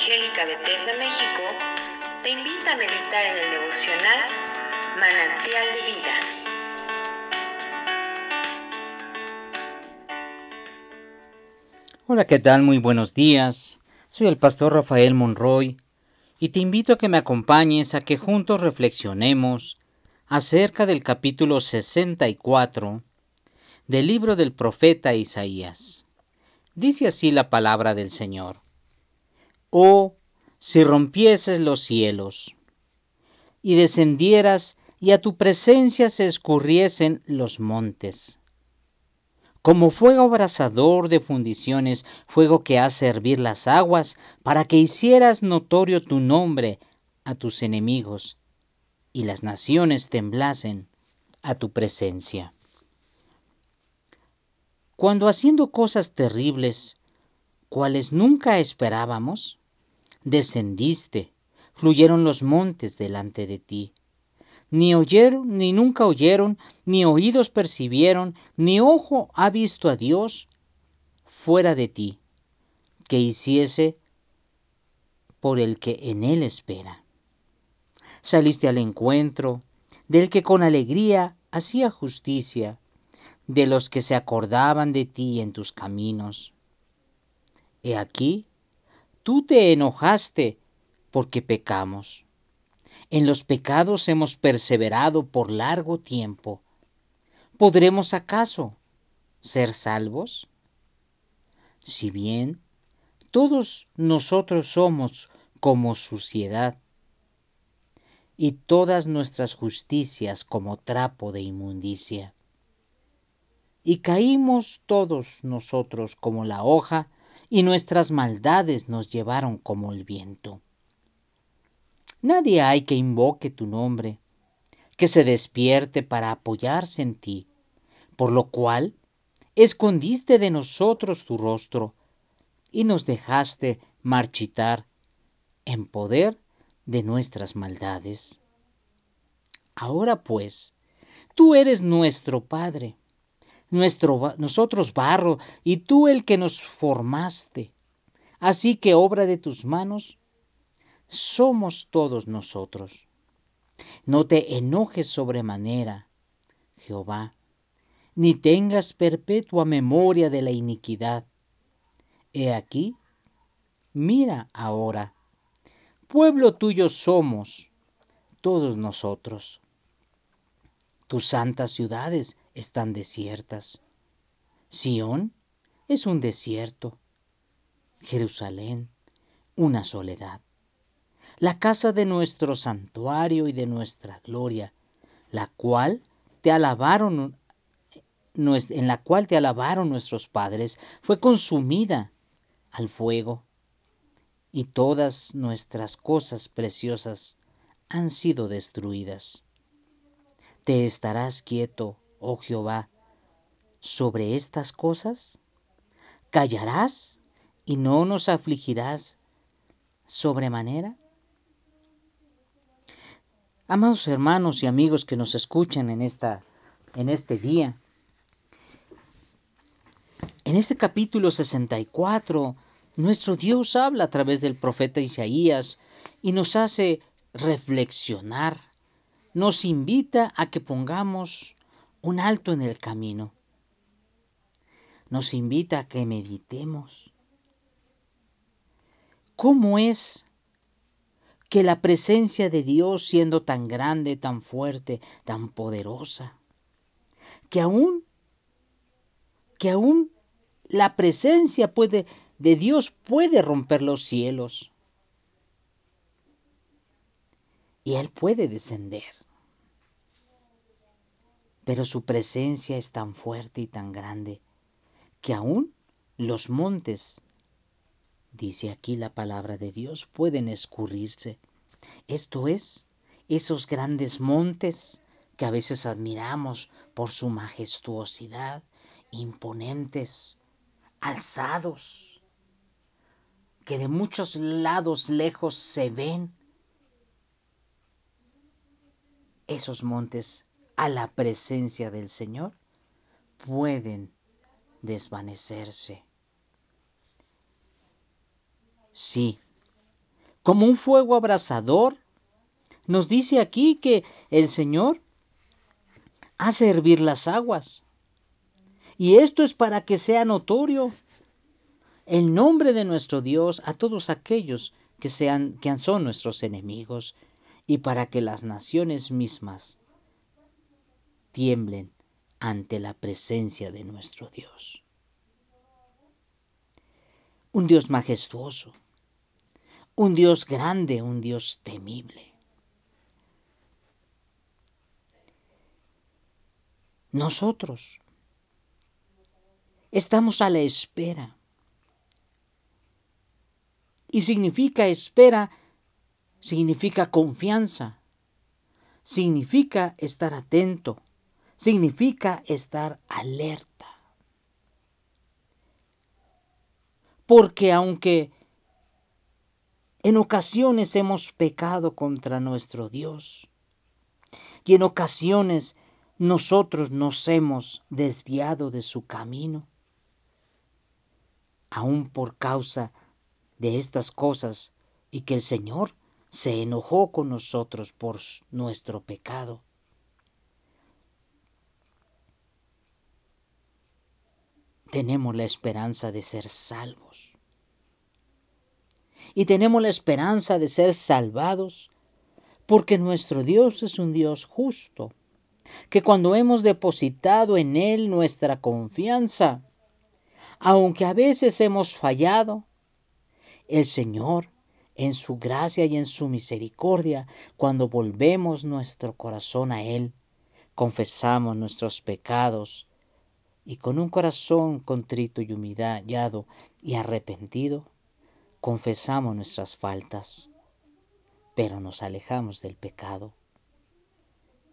Evangélica Bethesda México te invita a meditar en el devocional Manantial de Vida. Hola, ¿qué tal? Muy buenos días. Soy el pastor Rafael Monroy y te invito a que me acompañes a que juntos reflexionemos acerca del capítulo 64 del libro del profeta Isaías. Dice así la palabra del Señor. Oh, si rompieses los cielos y descendieras y a tu presencia se escurriesen los montes. Como fuego abrasador de fundiciones, fuego que hace hervir las aguas, para que hicieras notorio tu nombre a tus enemigos, y las naciones temblasen a tu presencia. Cuando haciendo cosas terribles, cuales nunca esperábamos, descendiste, fluyeron los montes delante de ti. Ni oyeron, ni nunca oyeron, ni oídos percibieron, ni ojo ha visto a Dios fuera de ti, que hiciese por el que en él espera. Saliste al encuentro del que con alegría hacía justicia, de los que se acordaban de ti en tus caminos. He aquí, tú te enojaste porque pecamos. En los pecados hemos perseverado por largo tiempo. ¿Podremos acaso ser salvos? Si bien todos nosotros somos como suciedad, y todas nuestras justicias como trapo de inmundicia. Y caímos todos nosotros como la hoja, y nuestras maldades nos llevaron como el viento. Nadie hay que invoque tu nombre, que se despierte para apoyarse en ti, por lo cual escondiste de nosotros tu rostro y nos dejaste marchitar en poder de nuestras maldades. Ahora pues, tú eres nuestro Padre nuestro, nosotros barro, y tú el que nos formaste. Así que obra de tus manos somos todos nosotros. No te enojes sobremanera, Jehová, ni tengas perpetua memoria de la iniquidad. He aquí, mira ahora, pueblo tuyo somos todos nosotros. Tus santas ciudades están desiertas. Sión es un desierto. Jerusalén, una soledad. La casa de nuestro santuario y de nuestra gloria, la cual te alabaron en la cual te alabaron nuestros padres, fue consumida al fuego, y todas nuestras cosas preciosas han sido destruidas. ¿Te estarás quieto, oh Jehová, sobre estas cosas? ¿Callarás y no nos afligirás sobremanera? Amados hermanos y amigos que nos escuchan en, esta, en este día, en este capítulo 64, nuestro Dios habla a través del profeta Isaías y nos hace reflexionar, nos invita a que pongamos un alto en el camino. Nos invita a que meditemos. ¿Cómo es que la presencia de Dios siendo tan grande, tan fuerte, tan poderosa, que aún que aún la presencia de Dios puede romper los cielos y él puede descender pero su presencia es tan fuerte y tan grande que aún los montes, dice aquí la palabra de Dios, pueden escurrirse. Esto es, esos grandes montes que a veces admiramos por su majestuosidad, imponentes, alzados, que de muchos lados lejos se ven. Esos montes a la presencia del Señor pueden desvanecerse. Sí, como un fuego abrasador. Nos dice aquí que el Señor hace hervir las aguas. Y esto es para que sea notorio el nombre de nuestro Dios a todos aquellos que, sean, que son nuestros enemigos y para que las naciones mismas tiemblen ante la presencia de nuestro Dios. Un Dios majestuoso, un Dios grande, un Dios temible. Nosotros estamos a la espera y significa espera, significa confianza, significa estar atento, significa estar alerta. Porque aunque en ocasiones hemos pecado contra nuestro Dios y en ocasiones nosotros nos hemos desviado de su camino, aún por causa de estas cosas y que el Señor se enojó con nosotros por nuestro pecado. Tenemos la esperanza de ser salvos. Y tenemos la esperanza de ser salvados porque nuestro Dios es un Dios justo, que cuando hemos depositado en Él nuestra confianza, aunque a veces hemos fallado, el Señor, en su gracia y en su misericordia, cuando volvemos nuestro corazón a Él, confesamos nuestros pecados y con un corazón contrito y humillado y arrepentido, confesamos nuestras faltas, pero nos alejamos del pecado.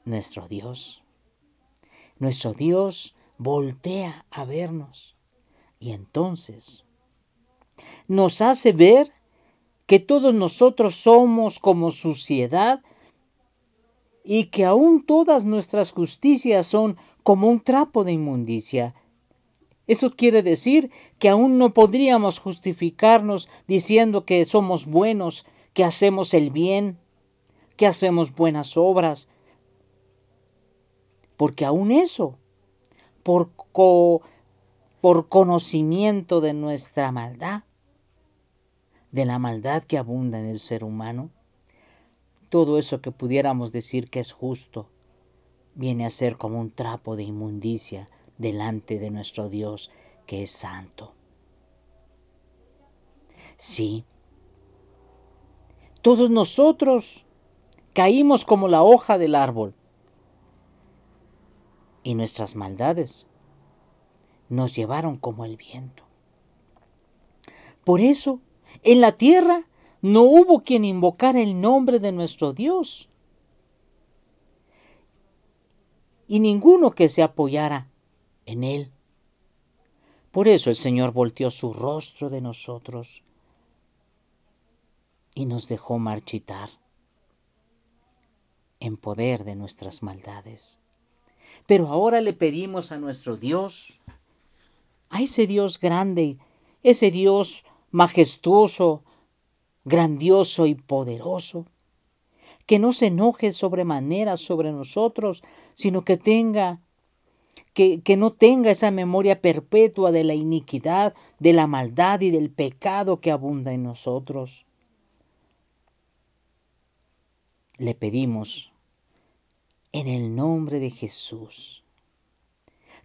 Nuestro Dios, nuestro Dios voltea a vernos y entonces nos hace ver que todos nosotros somos como suciedad y que aún todas nuestras justicias son como un trapo de inmundicia. Eso quiere decir que aún no podríamos justificarnos diciendo que somos buenos, que hacemos el bien, que hacemos buenas obras, porque aún eso, por, por conocimiento de nuestra maldad, de la maldad que abunda en el ser humano, todo eso que pudiéramos decir que es justo, viene a ser como un trapo de inmundicia delante de nuestro Dios que es santo. Sí, todos nosotros caímos como la hoja del árbol y nuestras maldades nos llevaron como el viento. Por eso en la tierra no hubo quien invocara el nombre de nuestro Dios. Y ninguno que se apoyara en él. Por eso el Señor volteó su rostro de nosotros y nos dejó marchitar en poder de nuestras maldades. Pero ahora le pedimos a nuestro Dios, a ese Dios grande, ese Dios majestuoso, grandioso y poderoso, que no se enoje sobremanera sobre nosotros, sino que tenga que, que, no tenga esa memoria perpetua de la iniquidad, de la maldad y del pecado que abunda en nosotros. Le pedimos en el nombre de Jesús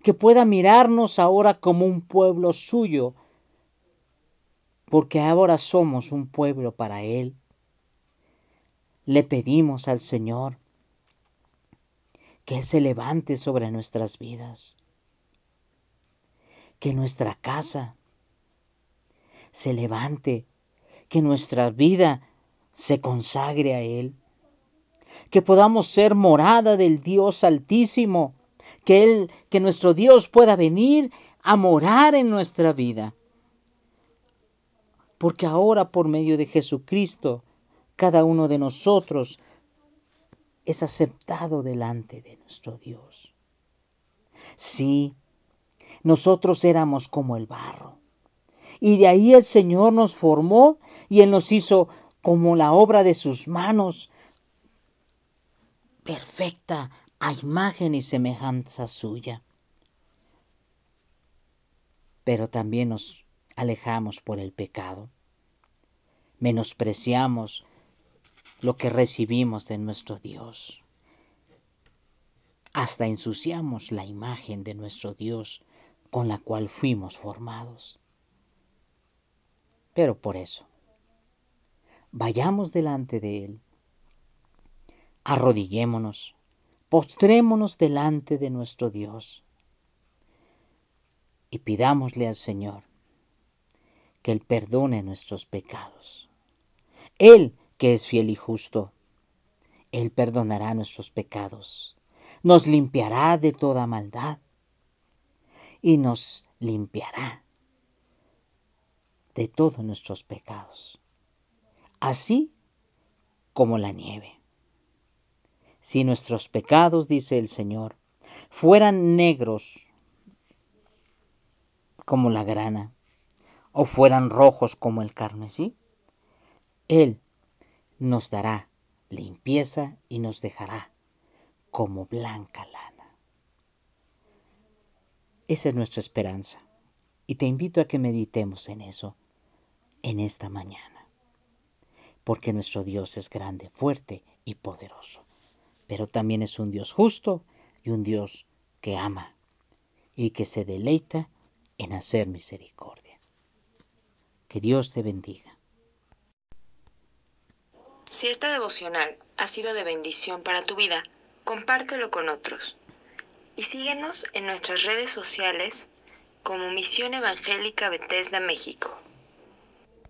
que pueda mirarnos ahora como un pueblo suyo, porque ahora somos un pueblo para Él. Le pedimos al Señor que se levante sobre nuestras vidas, que nuestra casa se levante, que nuestra vida se consagre a Él, que podamos ser morada del Dios Altísimo, que Él, que nuestro Dios pueda venir a morar en nuestra vida porque ahora por medio de Jesucristo, cada uno de nosotros es aceptado delante de nuestro Dios. Sí, nosotros éramos como el barro. Y de ahí el Señor nos formó y Él nos hizo como la obra de sus manos, perfecta a imagen y semejanza suya. Pero también nos alejamos por el pecado, menospreciamos lo que recibimos de nuestro Dios. Hasta ensuciamos la imagen de nuestro Dios con la cual fuimos formados. Pero por eso, vayamos delante de Él, arrodillémonos, postrémonos delante de nuestro Dios y pidámosle al Señor que Él perdone nuestros pecados. Él que es fiel y justo, Él perdonará nuestros pecados, nos limpiará de toda maldad y nos limpiará de todos nuestros pecados, así como la nieve. Si nuestros pecados, dice el Señor, fueran negros como la grana, o fueran rojos como el carmesí, Él nos dará limpieza y nos dejará como blanca lana. Esa es nuestra esperanza. Y te invito a que meditemos en eso en esta mañana. Porque nuestro Dios es grande, fuerte y poderoso. Pero también es un Dios justo y un Dios que ama y que se deleita en hacer misericordia. Que Dios te bendiga. Si esta devocional ha sido de bendición para tu vida, compártelo con otros. Y síguenos en nuestras redes sociales como Misión Evangélica Bethesda México.